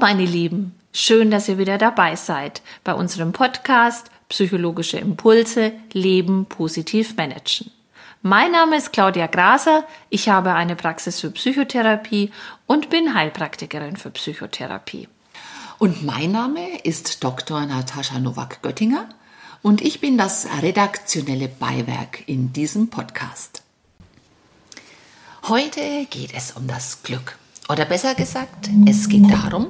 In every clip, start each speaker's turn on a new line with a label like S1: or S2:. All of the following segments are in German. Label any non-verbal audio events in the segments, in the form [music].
S1: meine Lieben, schön, dass ihr wieder dabei seid bei unserem Podcast Psychologische Impulse Leben positiv managen. Mein Name ist Claudia Graser, ich habe eine Praxis für Psychotherapie und bin Heilpraktikerin für Psychotherapie.
S2: Und mein Name ist Dr. Natascha Nowak-Göttinger und ich bin das redaktionelle Beiwerk in diesem Podcast. Heute geht es um das Glück. Oder besser gesagt, es geht darum,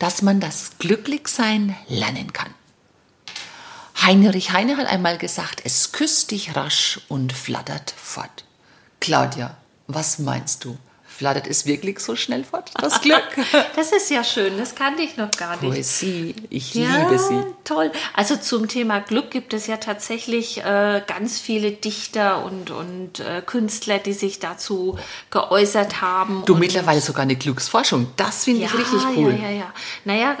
S2: dass man das Glücklichsein lernen kann. Heinrich Heine hat einmal gesagt, es küsst dich rasch und flattert fort. Claudia, was meinst du? Flattert es wirklich so schnell fort, das [laughs] Glück?
S1: das ist ja schön, das kannte ich noch gar nicht.
S2: Poesie, ich
S1: ja,
S2: liebe sie.
S1: Toll. Also zum Thema Glück gibt es ja tatsächlich äh, ganz viele Dichter und, und äh, Künstler, die sich dazu geäußert haben.
S2: Du mittlerweile sogar eine Glücksforschung, das finde
S1: ja,
S2: ich richtig cool.
S1: Ja, ja, ja. Naja,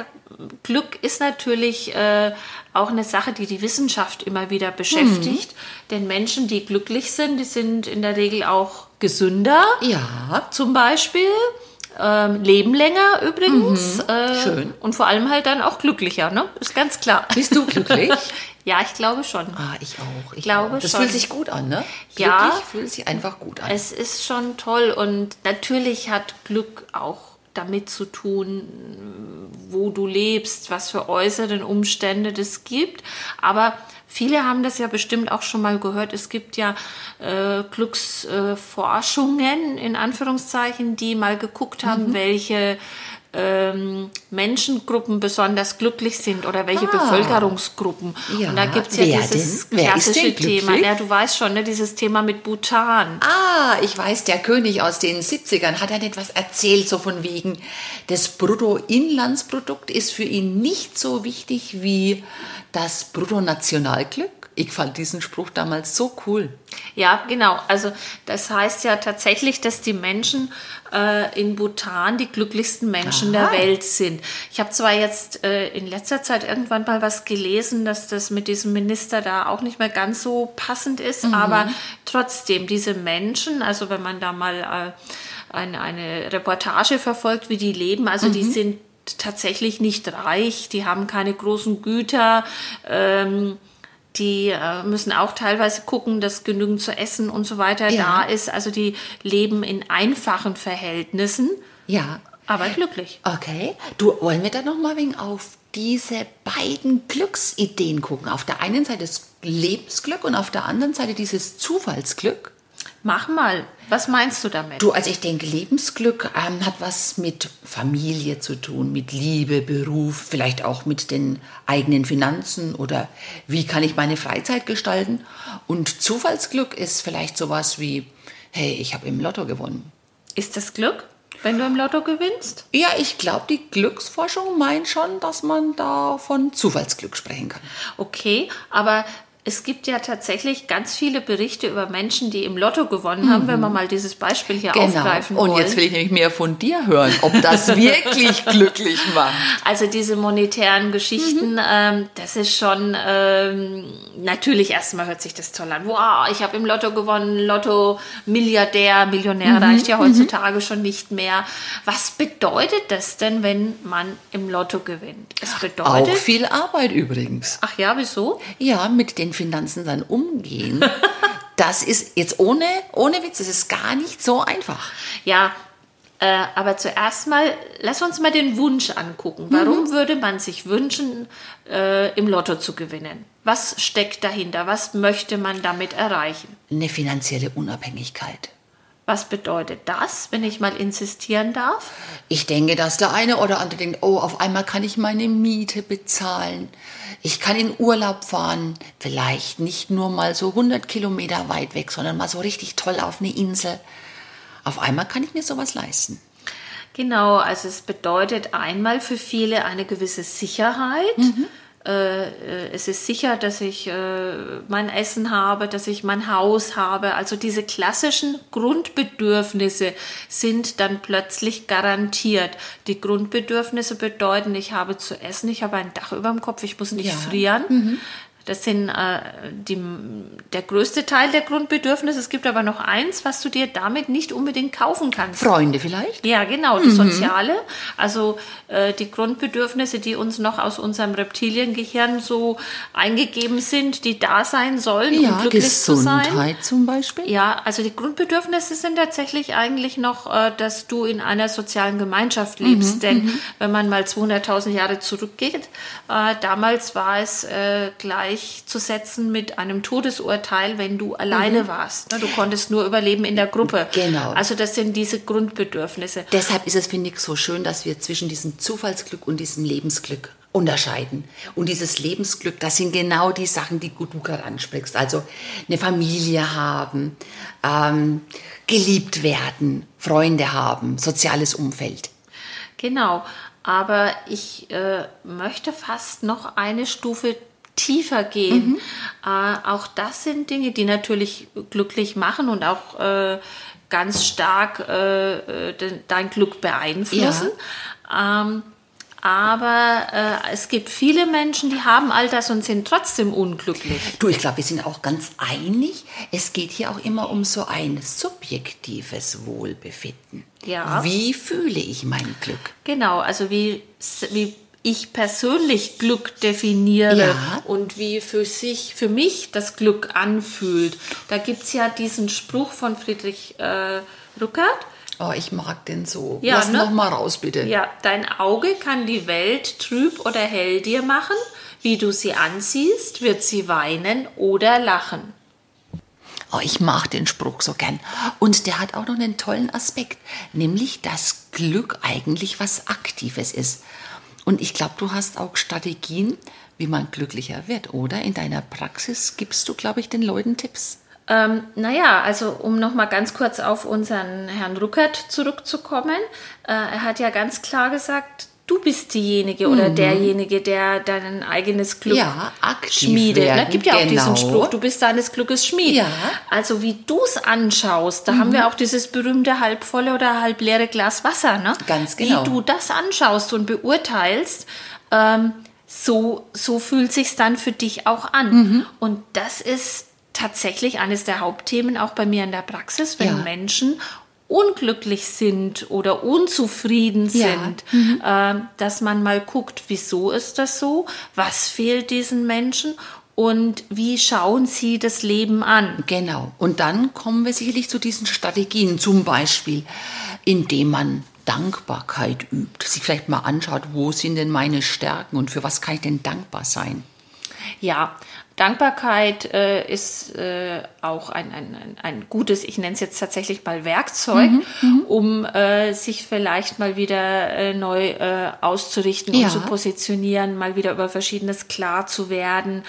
S1: Glück ist natürlich äh, auch eine Sache, die die Wissenschaft immer wieder beschäftigt. Mhm. Denn Menschen, die glücklich sind, die sind in der Regel auch gesünder.
S2: Ja.
S1: Zum Beispiel. Ähm, leben länger übrigens.
S2: Mhm. Äh, Schön.
S1: Und vor allem halt dann auch glücklicher, ne? Ist ganz klar.
S2: Bist du glücklich? [laughs]
S1: ja, ich glaube schon.
S2: Ah, ich auch. Ich
S1: glaube
S2: auch. Das
S1: schon.
S2: fühlt sich gut an, ne?
S1: Ja.
S2: Glücklich fühlt sich einfach gut an.
S1: Es ist schon toll und natürlich hat Glück auch damit zu tun, wo du lebst, was für äußeren Umstände das gibt. Aber viele haben das ja bestimmt auch schon mal gehört. Es gibt ja äh, Glücksforschungen in Anführungszeichen, die mal geguckt haben, mhm. welche ähm, Menschengruppen besonders glücklich sind oder welche ah. Bevölkerungsgruppen.
S2: Ja.
S1: Und da gibt es ja
S2: Wer
S1: dieses
S2: denn?
S1: Klassische Thema. Ja, du weißt schon, ne, dieses Thema mit Bhutan.
S2: Ah, ich weiß, der König aus den 70ern hat dann etwas erzählt, so von wegen, das Bruttoinlandsprodukt ist für ihn nicht so wichtig wie das Bruttonationalglück. Ich fand diesen Spruch damals so cool.
S1: Ja, genau. Also das heißt ja tatsächlich, dass die Menschen äh, in Bhutan die glücklichsten Menschen
S2: Aha.
S1: der Welt sind. Ich habe zwar jetzt äh, in letzter Zeit irgendwann mal was gelesen, dass das mit diesem Minister da auch nicht mehr ganz so passend ist,
S2: Mhm.
S1: aber trotzdem diese Menschen, also wenn man da mal äh, eine, eine Reportage verfolgt, wie die leben, also
S2: Mhm.
S1: die sind tatsächlich nicht reich, die haben keine großen Güter. Ähm, die äh, müssen auch teilweise gucken, dass genügend zu essen und so weiter
S2: Ja.
S1: da ist. Also die leben in einfachen Verhältnissen,
S2: Ja,
S1: aber glücklich.
S2: okay. Du, wollen wir da noch mal wegen auf diese beiden Glücksideen gucken? Auf der einen Seite das Lebensglück und auf der anderen Seite dieses Zufallsglück.
S1: Mach mal, was meinst du damit?
S2: Du, also ich denke, Lebensglück ähm, hat was mit Familie zu tun, mit Liebe, Beruf, vielleicht auch mit den eigenen Finanzen oder wie kann ich meine Freizeit gestalten. Und Zufallsglück ist vielleicht sowas wie, hey, ich habe im Lotto gewonnen.
S1: Ist das Glück, wenn du im Lotto gewinnst?
S2: Ja, ich glaube, die Glücksforschung meint schon, dass man da von Zufallsglück sprechen kann.
S1: Okay, aber es gibt ja tatsächlich ganz viele Berichte über Menschen, die im Lotto gewonnen haben, wenn wir mal dieses Beispiel hier aufgreifen wollen.
S2: Genau. Und jetzt will ich nämlich mehr von dir hören, ob das [laughs] wirklich glücklich macht.
S1: Also diese monetären Geschichten, ähm, das ist schon ähm, natürlich erstmal hört sich das toll an. Wow, ich habe im Lotto gewonnen, Lotto Milliardär, Millionär reicht ja heutzutage schon nicht mehr. Was bedeutet das denn, wenn man im Lotto gewinnt? Es
S2: Auch
S1: bedeutet.
S2: viel Arbeit übrigens.
S1: Ach ja, wieso?
S2: Ja, mit den Finanzen dann umgehen. [laughs] Das ist jetzt ohne, ohne Witz, das ist gar nicht so einfach.
S1: Ja, äh, aber zuerst mal, lass uns mal den Wunsch angucken. Warum
S2: Mhm.
S1: würde man sich wünschen, äh, im Lotto zu gewinnen? Was steckt dahinter? Was möchte man damit erreichen?
S2: Eine finanzielle Unabhängigkeit.
S1: Was bedeutet das, wenn ich mal insistieren darf?
S2: Ich denke, dass der eine oder andere denkt, oh, auf einmal kann ich meine Miete bezahlen. Ich kann in Urlaub fahren, vielleicht nicht nur mal so 100 Kilometer weit weg, sondern mal so richtig toll auf eine Insel. Auf einmal kann ich mir sowas leisten.
S1: Genau, also es bedeutet einmal für viele eine gewisse Sicherheit. Äh, es ist sicher, dass ich äh, mein Essen habe, dass ich mein Haus habe. Also diese klassischen Grundbedürfnisse sind dann plötzlich garantiert. Die Grundbedürfnisse bedeuten, ich habe zu essen, ich habe ein Dach über dem Kopf, ich muss nicht
S2: Ja.
S1: frieren. Das sind äh, die, der größte Teil der Grundbedürfnisse. Es gibt aber noch eins, was du dir damit nicht unbedingt kaufen kannst.
S2: Freunde vielleicht?
S1: Ja, genau, das Soziale. Also äh, die Grundbedürfnisse, die uns noch aus unserem Reptiliengehirn so eingegeben sind, die da sein sollen, um
S2: Ja,
S1: glücklich zu sein.
S2: Gesundheit zum Beispiel.
S1: Ja, also die Grundbedürfnisse sind tatsächlich eigentlich noch, äh, dass du in einer sozialen Gemeinschaft lebst. Denn wenn man mal 200.000 Jahre zurückgeht, äh, damals war es äh, gleichzusetzen mit einem Todesurteil, wenn du alleine warst. Ne? Du konntest nur überleben in der Gruppe.
S2: Genau.
S1: Also das sind diese Grundbedürfnisse.
S2: Deshalb ist es, finde ich, so schön, dass wir zwischen diesem Zufallsglück und diesem Lebensglück unterscheiden. Und dieses Lebensglück, das sind genau die Sachen, die du gerade ansprichst. Also eine Familie haben, ähm, geliebt werden, Freunde haben, soziales Umfeld.
S1: Genau, aber ich äh, möchte fast noch eine Stufe tiefer gehen. Äh, auch das sind Dinge, die natürlich glücklich machen und auch äh, ganz stark äh, äh, de- dein Glück beeinflussen. Ähm, aber äh, es gibt viele Menschen, die haben all das und sind trotzdem unglücklich.
S2: Du, ich glaube, wir sind auch ganz einig. Es geht hier auch immer um so ein subjektives Wohlbefinden.
S1: Ja.
S2: Wie fühle ich mein Glück?
S1: Genau, also wie, wie ich persönlich Glück definiere
S2: Ja.
S1: und wie für sich, für mich das Glück anfühlt. Da gibt es ja diesen Spruch von Friedrich äh, Rückert.
S2: Oh, ich mag den so.
S1: Ja,
S2: Lass
S1: ne?
S2: noch mal raus, bitte.
S1: Ja, dein Auge kann die Welt trüb oder hell dir machen. Wie du sie ansiehst, wird sie weinen oder lachen.
S2: Oh, ich mag den Spruch so gern. Und der hat auch noch einen tollen Aspekt, nämlich dass Glück eigentlich was Aktives ist. Und ich glaube, du hast auch Strategien, wie man glücklicher wird, oder? In deiner Praxis gibst du, glaube ich, den Leuten Tipps.
S1: Ähm, naja, also um nochmal ganz kurz auf unseren Herrn Ruckert zurückzukommen. Äh, er hat ja ganz klar gesagt, du bist diejenige oder derjenige, der dein eigenes Glück
S2: Mhm. Ja,
S1: schmiedet. Ne?
S2: werden,
S1: Gibt ja auch
S2: genau.
S1: diesen Spruch, du bist deines Glückes Schmied.
S2: Ja. Mhm.
S1: Also wie du es anschaust, da haben wir auch dieses berühmte halbvolle oder halbleere Glas Wasser. Ne?
S2: Ganz genau.
S1: Wie du das anschaust und beurteilst, ähm, so, so fühlt sich's dann für dich auch an.
S2: Mhm.
S1: Und das ist tatsächlich eines der Hauptthemen auch bei mir in der Praxis, wenn
S2: Ja.
S1: Menschen unglücklich sind oder unzufrieden
S2: Ja.
S1: sind, ähm, dass man mal guckt, wieso ist das so, was fehlt diesen Menschen und wie schauen sie das Leben an.
S2: Genau. Und dann kommen wir sicherlich zu diesen Strategien, zum Beispiel, indem man Dankbarkeit übt, sich vielleicht mal anschaut, wo sind denn meine Stärken und für was kann ich denn dankbar sein?
S1: Ja, Dankbarkeit äh, ist äh, auch ein, ein, ein, gutes, ich nenne es jetzt tatsächlich mal Werkzeug, um äh, sich vielleicht mal wieder äh, neu äh, auszurichten
S2: Ja.
S1: und zu positionieren, mal wieder über Verschiedenes klar zu werden.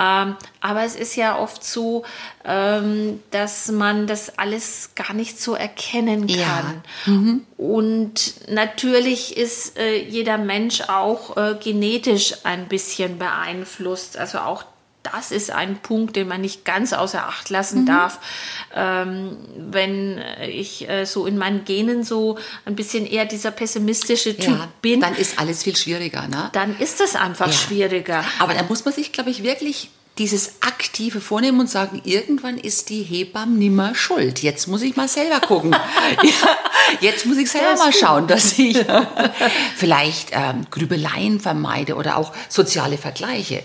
S1: Ähm, aber es ist ja oft so, ähm, dass man das alles gar nicht so erkennen
S2: Ja.
S1: kann. Und natürlich ist äh, jeder Mensch auch äh, genetisch ein bisschen beeinflusst. Also auch das ist ein Punkt, den man nicht ganz außer Acht lassen darf. Ähm, wenn ich äh, so in meinen Genen so ein bisschen eher dieser pessimistische Typ
S2: Ja,
S1: bin,
S2: dann ist alles viel schwieriger, ne?
S1: dann ist es einfach
S2: Ja.
S1: schwieriger.
S2: Aber da muss man sich, glaube ich, wirklich dieses Aktive vornehmen und sagen, irgendwann ist die Hebamme nimmer schuld. Jetzt muss ich mal selber gucken. [laughs] [laughs] ja, jetzt muss ich selber mal
S1: gut.
S2: schauen, dass ich [laughs] vielleicht ähm, Grübeleien vermeide oder auch soziale Vergleiche.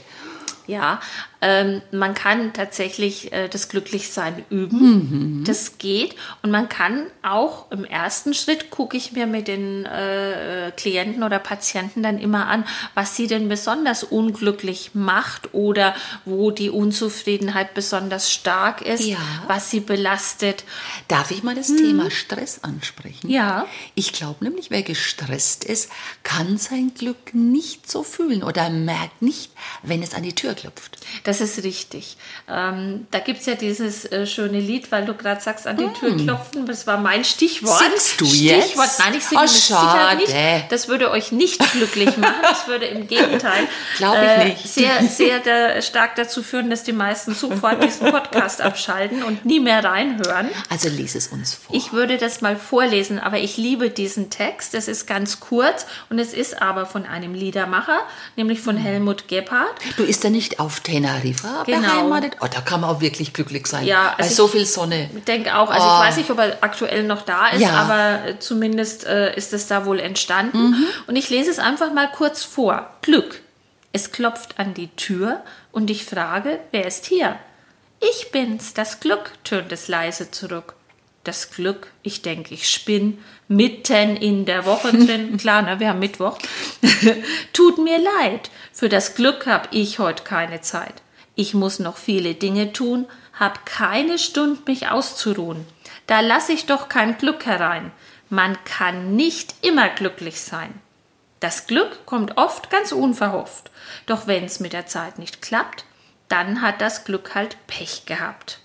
S1: Ja, ähm, man kann tatsächlich äh, das Glücklichsein üben. Das geht. Und man kann auch im ersten Schritt, gucke ich mir mit den äh, Klienten oder Patienten dann immer an, was sie denn besonders unglücklich macht oder wo die Unzufriedenheit besonders stark ist,
S2: Ja.
S1: was sie belastet.
S2: Darf ich mal das Thema Stress ansprechen?
S1: Ja.
S2: Ich glaube nämlich, wer gestresst ist, kann sein Glück nicht so fühlen oder merkt nicht, wenn es an die Tür klopft.
S1: Das ist richtig. Ähm, da gibt es ja dieses äh, schöne Lied, weil du gerade sagst, an die Tür klopfen. Das war mein Stichwort.
S2: Hm. Singst du
S1: Stichwort,
S2: jetzt?
S1: nein, ich singe
S2: Oh,
S1: mit. Sicherheit nicht. Das würde euch nicht glücklich machen. Das würde im Gegenteil [laughs] äh, sehr, sehr da, stark dazu führen, dass die meisten sofort diesen Podcast abschalten und nie mehr reinhören.
S2: Also lies es uns vor.
S1: Ich würde das mal vorlesen, aber ich liebe diesen Text. Es ist ganz kurz und es ist aber von einem Liedermacher, nämlich von Helmut Gebhardt.
S2: Du ist er nicht auf Teneriffa Teneriffa
S1: Genau.
S2: beheimatet. Oh, da kann man auch wirklich glücklich sein.
S1: Ja,
S2: Bei
S1: also
S2: so
S1: ich-
S2: viel Sonne.
S1: Ich denke auch, also
S2: Oh.
S1: ich weiß nicht, ob er aktuell noch da ist,
S2: Ja.
S1: aber äh, zumindest äh, ist es da wohl entstanden.
S2: Mhm.
S1: Und ich lese es einfach mal kurz vor. Glück. Es klopft an die Tür und ich frage, wer ist hier? Ich bin's, das Glück, tönt es leise zurück. Das Glück, ich denke, ich spinn, mitten in der Woche [laughs] drin. Klar, ne, wir haben Mittwoch. [laughs] Tut mir leid, für das Glück hab ich heute keine Zeit. Ich muss noch viele Dinge tun, hab keine Stund, mich auszuruhen. Da lass ich doch kein Glück herein. Man kann nicht immer glücklich sein. Das Glück kommt oft ganz unverhofft. Doch wenn's mit der Zeit nicht klappt, dann hat das Glück halt Pech gehabt.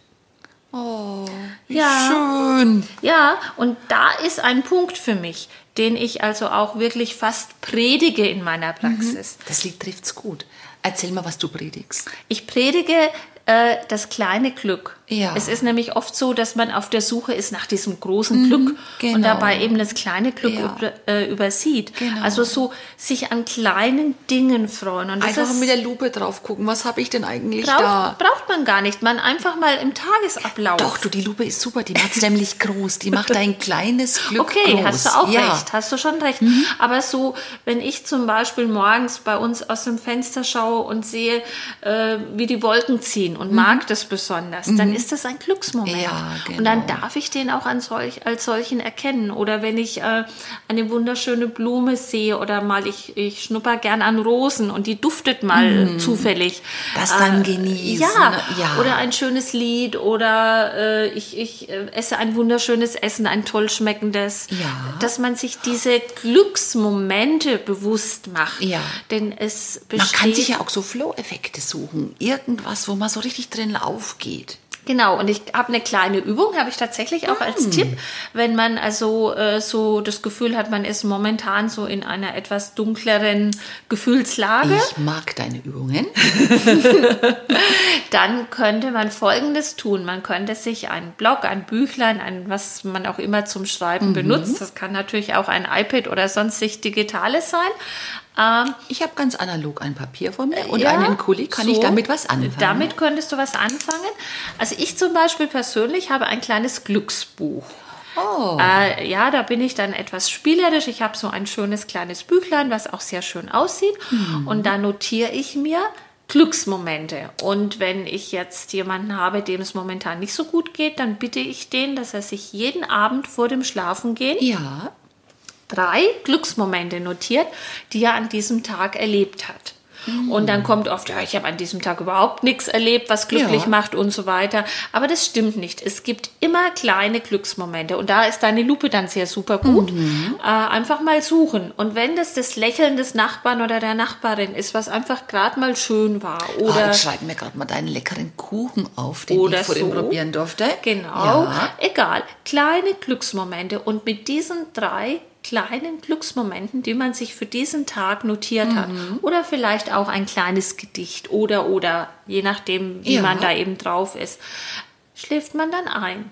S2: Oh, wie
S1: Ja.
S2: schön.
S1: Ja, und da ist ein Punkt für mich, den ich also auch wirklich fast predige in meiner Praxis.
S2: Das Lied trifft's gut. Erzähl mal, was du predigst.
S1: Ich predige äh, das kleine Glück.
S2: Ja.
S1: Es ist nämlich oft so, dass man auf der Suche ist nach diesem großen Glück
S2: genau.
S1: und dabei eben das kleine Glück
S2: Ja.
S1: über, äh, übersieht.
S2: Genau.
S1: Also so sich an kleinen Dingen freuen. Und
S2: Einfach
S1: ist,
S2: mit der Lupe drauf gucken, was habe ich denn eigentlich
S1: braucht,
S2: da?
S1: braucht man gar nicht. Man einfach mal im Tagesablauf.
S2: Doch, du, die Lupe ist super, die macht's nämlich groß. Die macht ein kleines Glück
S1: Okay,
S2: groß.
S1: hast du auch
S2: ja. Mhm.
S1: recht, hast du schon recht. Aber so, wenn ich zum Beispiel morgens bei uns aus dem Fenster schaue und sehe, äh, wie die Wolken ziehen und mag das besonders, dann ist das ein Glücksmoment.
S2: Mhm. Ja,
S1: Und dann
S2: genau.
S1: darf ich den auch solch, als solchen erkennen. Oder wenn ich äh, eine wunderschöne Blume sehe oder mal, ich, ich schnupper gern an Rosen und die duftet mal zufällig.
S2: Mhm. Das dann genießen,
S1: Ja?
S2: Ja.
S1: oder ein schönes Lied oder äh, ich, ich äh, esse ein wunderschönes Essen, ein toll schmeckendes.
S2: Ja.
S1: Dass man sich diese Glücksmomente bewusst macht.
S2: Ja.
S1: Denn es besteht.
S2: Man kann sich ja auch so Flow-Effekte suchen. Irgendwas, wo man so richtig drin aufgeht.
S1: Genau, und ich habe eine kleine Übung, habe ich tatsächlich auch
S2: Hm.
S1: als Tipp, wenn man also äh, so das Gefühl hat, man ist momentan so in einer etwas dunkleren Gefühlslage,
S2: Ich mag deine Übungen. [laughs]
S1: dann könnte man Folgendes tun. Man könnte sich einen Blog, ein Büchlein, ein, was man auch immer zum Schreiben
S2: Mhm.
S1: benutzt, das kann natürlich auch ein iPad oder sonstig Digitales sein, ähm,
S2: Ich habe ganz analog ein Papier vor mir und
S1: Ja,
S2: einen Kuli. Kann ich
S1: so.
S2: damit was anfangen?
S1: Damit könntest du was anfangen. Also ich zum Beispiel persönlich habe ein kleines Glücksbuch.
S2: Oh.
S1: Äh, ja, da bin ich dann etwas spielerisch. Ich habe so ein schönes kleines Büchlein, was auch sehr schön aussieht.
S2: Mhm.
S1: Und da notiere ich mir Glücksmomente. Und wenn ich jetzt jemanden habe, dem es momentan nicht so gut geht, dann bitte ich den, dass er sich jeden Abend vor dem Schlafengehen
S2: Ja.
S1: Drei Glücksmomente notiert, die er an diesem Tag erlebt hat. Und dann kommt oft, ja, ich habe an diesem Tag überhaupt nichts erlebt, was glücklich
S2: Ja.
S1: macht und so weiter. Aber das stimmt nicht. Es gibt immer kleine Glücksmomente. Und da ist deine Lupe dann sehr super gut. Äh, einfach mal suchen. Und wenn das das Lächeln des Nachbarn oder der Nachbarin ist, was einfach gerade mal schön war.
S2: Oder
S1: Oder
S2: oh, ich schreibe mir gerade mal deinen leckeren Kuchen auf, den
S1: Oder
S2: ich vorhin
S1: so.
S2: probieren durfte.
S1: Genau,
S2: Ja.
S1: egal. Kleine Glücksmomente und mit diesen drei kleinen Glücksmomenten, die man sich für diesen Tag notiert hat,
S2: Mhm.
S1: oder vielleicht auch ein kleines Gedicht oder oder je nachdem, wie
S2: Ja.
S1: man da eben drauf ist, schläft man dann ein.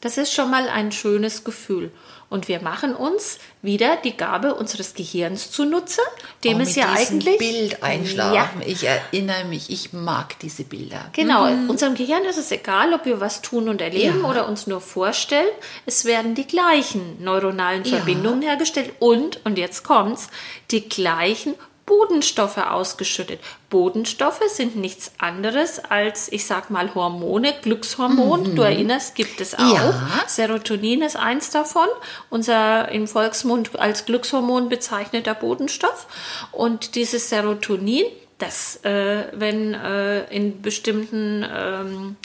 S1: Das ist schon mal ein schönes Gefühl. Und wir machen uns wieder die Gabe unseres Gehirns zunutze, dem
S2: oh,
S1: es ja eigentlich
S2: Bild einschlafen.
S1: Ja,
S2: Ich erinnere mich, ich mag diese Bilder.
S1: Genau, unserem Gehirn ist es egal, ob wir was tun und erleben
S2: Ja.
S1: oder uns nur vorstellen. Es werden die gleichen neuronalen
S2: Ja.
S1: Verbindungen hergestellt und, und jetzt kommt's, die gleichen Bodenstoffe ausgeschüttet. Bodenstoffe sind nichts anderes als, ich sag mal, Hormone, Glückshormon. Du erinnerst, gibt es auch.
S2: Mhm. Ja.
S1: Serotonin ist eins davon, unser im Volksmund als Glückshormon bezeichneter Bodenstoff. Und dieses Serotonin, das, äh, wenn äh, in bestimmten ähm,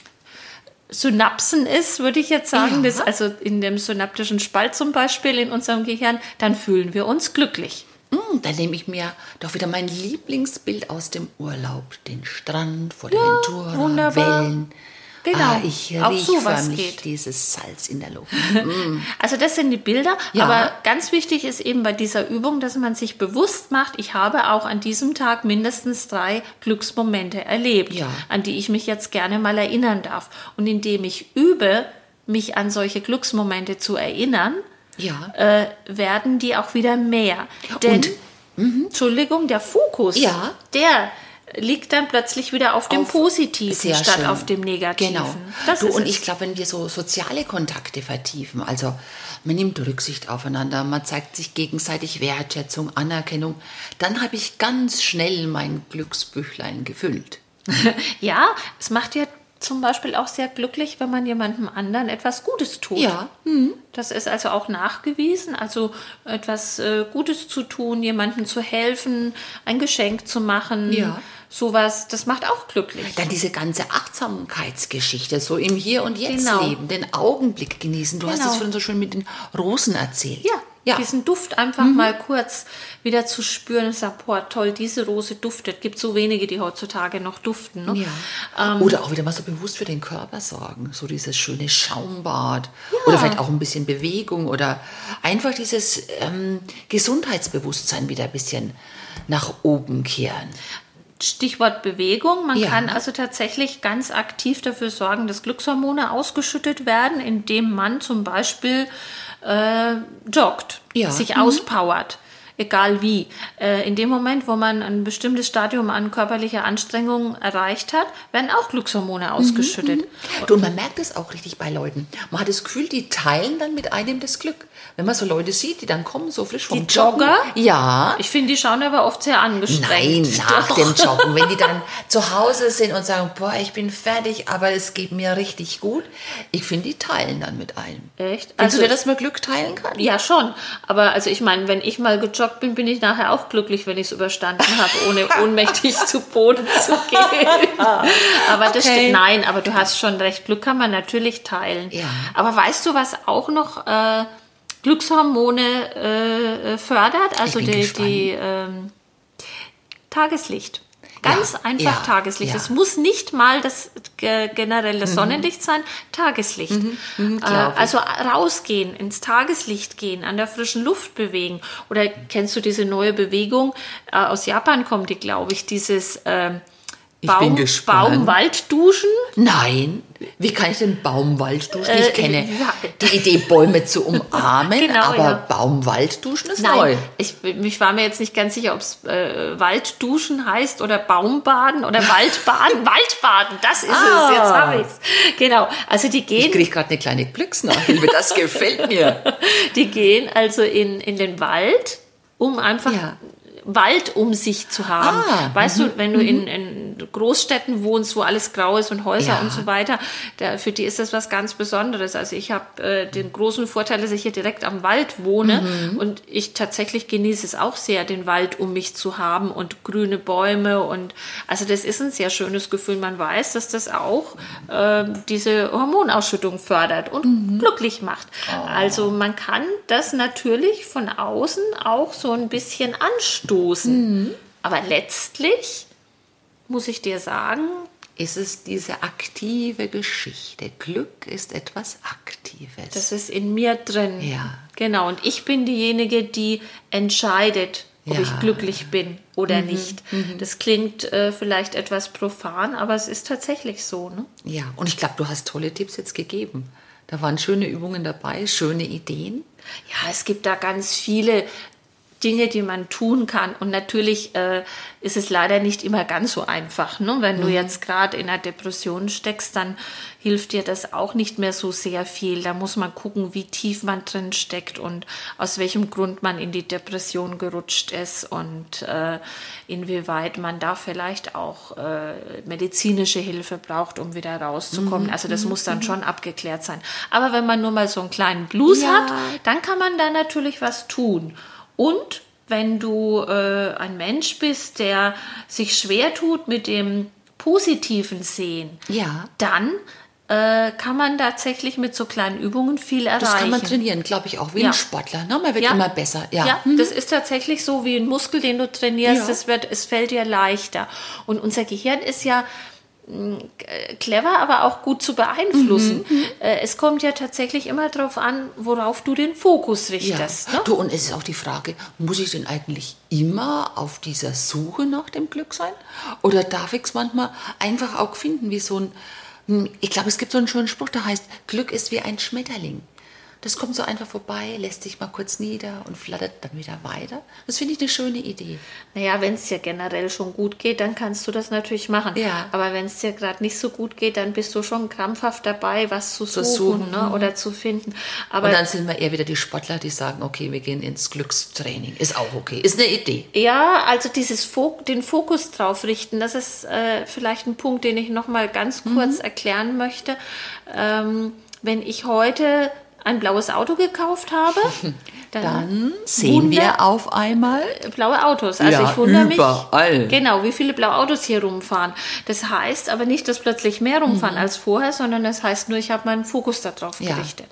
S1: Synapsen ist, würde ich jetzt sagen,
S2: Ja.
S1: das, also in dem synaptischen Spalt zum Beispiel in unserem Gehirn, dann fühlen wir uns glücklich.
S2: Hm, dann nehme ich mir doch wieder mein Lieblingsbild aus dem Urlaub. Den Strand vor der Ventura,
S1: wunderbar.
S2: Wellen.
S1: Genau,
S2: Ah, ich rieche
S1: sowas
S2: förmlich
S1: geht.
S2: dieses Salz in der Luft. [laughs]
S1: Also das sind die Bilder,
S2: Ja.
S1: aber ganz wichtig ist eben bei dieser Übung, dass man sich bewusst macht, ich habe auch an diesem Tag mindestens drei Glücksmomente erlebt,
S2: Ja.
S1: an die ich mich jetzt gerne mal erinnern darf. Und indem ich übe, mich an solche Glücksmomente zu erinnern,
S2: Ja.
S1: äh, werden die auch wieder mehr. Denn,
S2: Und-
S1: Entschuldigung, der Fokus,
S2: Ja.
S1: der liegt dann plötzlich wieder auf dem
S2: Auf-
S1: Positiven statt
S2: schön.
S1: auf dem Negativen.
S2: Genau.
S1: Das
S2: du, und ich glaube, wenn wir so soziale Kontakte vertiefen, also man nimmt Rücksicht aufeinander, man zeigt sich gegenseitig Wertschätzung, Anerkennung, dann habe ich ganz schnell mein Glücksbüchlein gefüllt. [laughs]
S1: Ja, es macht ja zum Beispiel auch sehr glücklich, wenn man jemandem anderen etwas Gutes tut.
S2: Ja.
S1: Das ist also auch nachgewiesen, also etwas äh, Gutes zu tun, jemandem zu helfen, ein Geschenk zu machen.
S2: Ja.
S1: Sowas, das macht auch glücklich.
S2: Dann diese ganze Achtsamkeitsgeschichte, so im Hier und Jetzt
S1: Genau.
S2: leben, den Augenblick genießen. Du hast
S1: Genau.
S2: es vorhin so schön mit den Rosen erzählt.
S1: Ja,
S2: ja.
S1: diesen Duft einfach mal kurz wieder zu spüren und sagen, boah, toll, diese Rose duftet. Gibt so wenige, die heutzutage noch duften. Ne?
S2: Ja. Oder auch wieder mal so bewusst für den Körper sorgen. So dieses schöne Schaumbad. Oder vielleicht auch ein bisschen Bewegung oder einfach dieses ähm, Gesundheitsbewusstsein wieder ein bisschen nach oben kehren.
S1: Stichwort Bewegung. Man
S2: Ja.
S1: kann also tatsächlich ganz aktiv dafür sorgen, dass Glückshormone ausgeschüttet werden, indem man zum Beispiel äh, joggt,
S2: Ja.
S1: sich
S2: Mhm.
S1: auspowert. Egal wie. Äh, in dem Moment, wo man ein bestimmtes Stadium an körperlicher Anstrengung erreicht hat, werden auch Glückshormone
S2: Mhm,
S1: ausgeschüttet.
S2: Du, und man merkt es auch richtig bei Leuten. Man hat das Gefühl, die teilen dann mit einem das Glück. Wenn man so Leute sieht, die dann kommen, so frisch vom
S1: Die
S2: Joggen.
S1: Jogger?
S2: Ja.
S1: Ich finde, die schauen aber oft sehr
S2: Nein,
S1: angestrengt. [laughs]
S2: nach
S1: Doch.
S2: dem Joggen. Wenn die dann [laughs] zu Hause sind und sagen, boah, ich bin fertig, aber es geht mir richtig gut. Ich finde, die teilen dann mit einem.
S1: Echt?
S2: Findest du dir, dass man Glück teilen kann?
S1: Ja, schon. Aber also ich meine, wenn ich mal gejoggt bin, bin ich nachher auch glücklich, wenn ich es überstanden habe, ohne [laughs] ohnmächtig zu Boden zu gehen. [laughs] aber das
S2: Okay.
S1: stimmt. Nein, aber du hast schon recht. Glück kann man natürlich teilen.
S2: Ja.
S1: Aber weißt du, was auch noch äh, Glückshormone äh, fördert? Also die,
S2: gespannt.
S1: die ähm, Tageslicht. Ganz
S2: Ja,
S1: einfach
S2: ja,
S1: Tageslicht.
S2: ja. Mhm.
S1: Es muss nicht mal das ge- generelle Sonnenlicht sein, Tageslicht. äh,
S2: glaub ich.
S1: also rausgehen, ins Tageslicht gehen, an der frischen Luft bewegen. Oder kennst du diese neue Bewegung? Äh, aus Japan kommt die, glaube ich, dieses
S2: Ich bin gespannt.
S1: Baum-Wald-Duschen.
S2: Nein. Wie kann ich den Baumwald duschen? ich
S1: Äh,
S2: kenne
S1: ja.
S2: die Idee, Bäume zu [laughs] umarmen,
S1: Genau,
S2: aber
S1: ja.
S2: Baumwald duschen ist neu.
S1: Nein, ich, ich war mir jetzt nicht ganz sicher, ob es äh, Waldduschen heißt oder Baumbaden oder Waldbaden. [laughs] Waldbaden, das ist
S2: Ah.
S1: es, jetzt habe ich es. Genau, also die
S2: Ich
S1: gehen,
S2: kriege gerade eine kleine Glücksnachhilfe, das gefällt mir. [laughs]
S1: die gehen also in, in den Wald, um einfach
S2: Ja.
S1: Wald um sich zu haben.
S2: Ah,
S1: weißt du, wenn du in, in Großstädten wohnst, wo alles grau ist und Häuser
S2: Ja.
S1: und so weiter, da, für die ist das was ganz Besonderes. Also ich habe äh, den großen Vorteil, dass ich hier direkt am Wald wohne
S2: Mhm.
S1: und ich tatsächlich genieße es auch sehr, den Wald um mich zu haben und grüne Bäume und also das ist ein sehr schönes Gefühl. Man weiß, dass das auch äh, diese Hormonausschüttung fördert und
S2: Mhm.
S1: glücklich macht.
S2: Oh.
S1: Also man kann das natürlich von außen auch so ein bisschen anstoßen.
S2: Mhm.
S1: Aber letztlich muss ich dir sagen,
S2: Ist es diese aktive Geschichte? Glück ist etwas Aktives.
S1: das ist in mir drin.
S2: Ja.
S1: Genau. Und ich bin diejenige, die entscheidet, ob
S2: Ja. Mhm.
S1: ich glücklich bin oder nicht. Das klingt äh, vielleicht etwas profan, aber es ist tatsächlich so. Ne?
S2: Ja, und ich glaube, du hast tolle Tipps jetzt gegeben. Da waren schöne Übungen dabei, schöne Ideen.
S1: Ja, es gibt da ganz viele Dinge, die man tun kann. Und natürlich äh, ist es leider nicht immer ganz so einfach. Ne? Wenn du jetzt gerade in einer Depression steckst, dann hilft dir das auch nicht mehr so sehr viel. Da muss man gucken, wie tief man drin steckt und aus welchem Grund man in die Depression gerutscht ist und äh, inwieweit man da vielleicht auch äh, medizinische Hilfe braucht, um wieder rauszukommen. Also das muss dann schon abgeklärt sein. Aber wenn man nur mal so einen kleinen Blues
S2: Ja.
S1: hat, dann kann man da natürlich was tun. Und wenn du äh, ein Mensch bist, der sich schwer tut mit dem positiven Sehen,
S2: Ja.
S1: dann äh, kann man tatsächlich mit so kleinen Übungen viel erreichen.
S2: Das kann man trainieren, glaube ich, auch wie
S1: Ja.
S2: ein Sportler. Ne? Man wird
S1: Ja.
S2: immer besser. Ja.
S1: Ja, das ist tatsächlich so wie ein Muskel, den du trainierst. Das wird, es fällt dir leichter. Und unser Gehirn ist ja clever, aber auch gut zu beeinflussen.
S2: Mhm,
S1: Äh, Es kommt ja tatsächlich immer darauf an, worauf du den Fokus
S2: Ja.
S1: richtest. Ne?
S2: Du, und es ist auch die Frage, muss ich denn eigentlich immer auf dieser Suche nach dem Glück sein? Oder darf ich es manchmal einfach auch finden, wie so ein, ich glaube, es gibt so einen schönen Spruch, der heißt, Glück ist wie ein Schmetterling. Das kommt so einfach vorbei, lässt sich mal kurz nieder und flattert dann wieder weiter. Das finde ich eine schöne Idee.
S1: Naja, wenn es dir generell schon gut geht, dann kannst du das natürlich machen.
S2: Ja.
S1: Aber wenn es dir gerade nicht so gut geht, dann bist du schon krampfhaft dabei, was zu
S2: Zu
S1: suchen,
S2: suchen,
S1: ne?
S2: mhm.
S1: oder zu finden. Aber
S2: Und dann sind wir eher wieder die Sportler, die sagen, okay, wir gehen ins Glückstraining. Ist auch okay. Ist eine Idee.
S1: Ja, also dieses Fok den Fokus drauf richten, das ist äh, vielleicht ein Punkt, den ich noch mal ganz kurz erklären möchte. Ähm, wenn ich heute ein blaues Auto gekauft habe, [laughs] dann,
S2: Dann sehen wir auf einmal.
S1: blaue Autos. Also
S2: Ja,
S1: ich wundere mich
S2: überall.
S1: genau, wie viele blaue Autos hier rumfahren. Das heißt aber nicht, dass plötzlich mehr rumfahren als vorher, sondern das heißt nur, ich habe meinen Fokus darauf
S2: Mhm. Ja.
S1: gerichtet.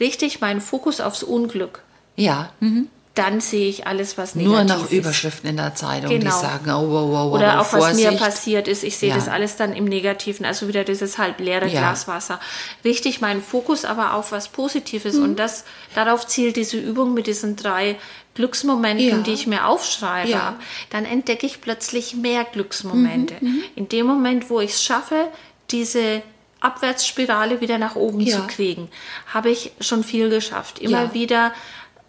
S1: Richtig meinen Fokus aufs Unglück.
S2: Ja, mhm.
S1: Dann sehe ich alles, was negativ
S2: nur noch
S1: ist.
S2: Überschriften in der Zeitung, die
S1: Genau.
S2: sagen, oh, wow, wow, wow,
S1: Oder auch was mir
S2: Vorsicht.
S1: passiert ist. Ich sehe
S2: Ja.
S1: das alles dann im Negativen, also wieder dieses halb leere
S2: Ja.
S1: Glas Wasser. Richtig meinen Fokus aber auf was Positives.
S2: Mhm.
S1: Und das, darauf zielt diese Übung mit diesen drei Glücksmomenten,
S2: Ja.
S1: die ich mir aufschreibe.
S2: Ja.
S1: Dann entdecke ich plötzlich mehr Glücksmomente.
S2: Mhm,
S1: In dem Moment, wo ich es schaffe, diese Abwärtsspirale wieder nach oben
S2: Ja.
S1: zu kriegen, habe ich schon viel geschafft. Immer wieder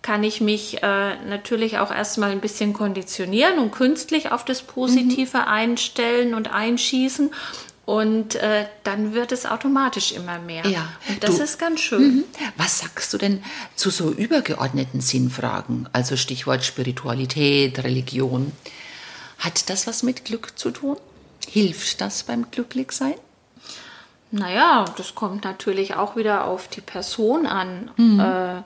S1: kann ich mich äh, natürlich auch erstmal ein bisschen konditionieren und künstlich auf das Positive
S2: Mhm.
S1: einstellen und einschießen. Und äh, dann wird es automatisch immer mehr.
S2: Ja.
S1: Und das
S2: Du-
S1: ist ganz schön.
S2: Was sagst du denn zu so übergeordneten Sinnfragen? Also Stichwort Spiritualität, Religion. Hat das was mit Glück zu tun? Hilft das beim Glücklichsein?
S1: Naja, das kommt natürlich auch wieder auf die Person an.
S2: Mhm.
S1: Äh,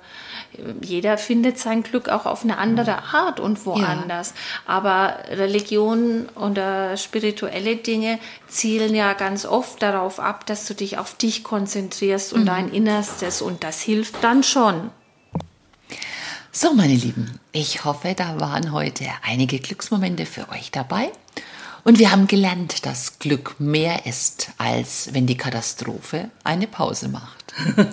S1: jeder findet sein Glück auch auf eine andere Art und woanders. Aber Religion oder spirituelle Dinge zielen ja ganz oft darauf ab, dass du dich auf dich konzentrierst
S2: Mhm.
S1: und dein Innerstes. Und das hilft dann schon.
S2: So, meine Lieben, ich hoffe, da waren heute einige Glücksmomente für euch dabei. Und wir haben gelernt, dass Glück mehr ist, als wenn die Katastrophe eine Pause macht. [laughs]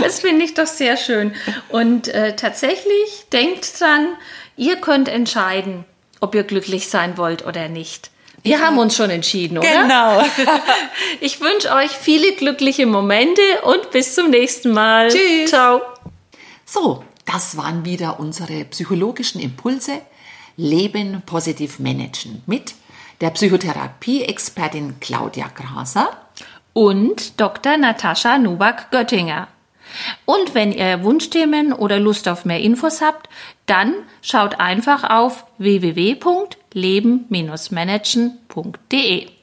S1: Das finde ich doch sehr schön. Und äh, tatsächlich denkt dran, ihr könnt entscheiden, ob ihr glücklich sein wollt oder nicht. Wir haben uns schon entschieden, oder?
S2: Genau. [laughs]
S1: Ich wünsche euch viele glückliche Momente und bis zum nächsten Mal.
S2: Tschüss.
S1: Ciao.
S2: So, das waren wieder unsere psychologischen Impulse. Leben positiv managen mit der Psychotherapie-Expertin Claudia Graser.
S1: Und Dr. Natascha Nubak-Göttinger. Und wenn ihr Wunschthemen oder Lust auf mehr Infos habt, dann schaut einfach auf www.leben-managen.de.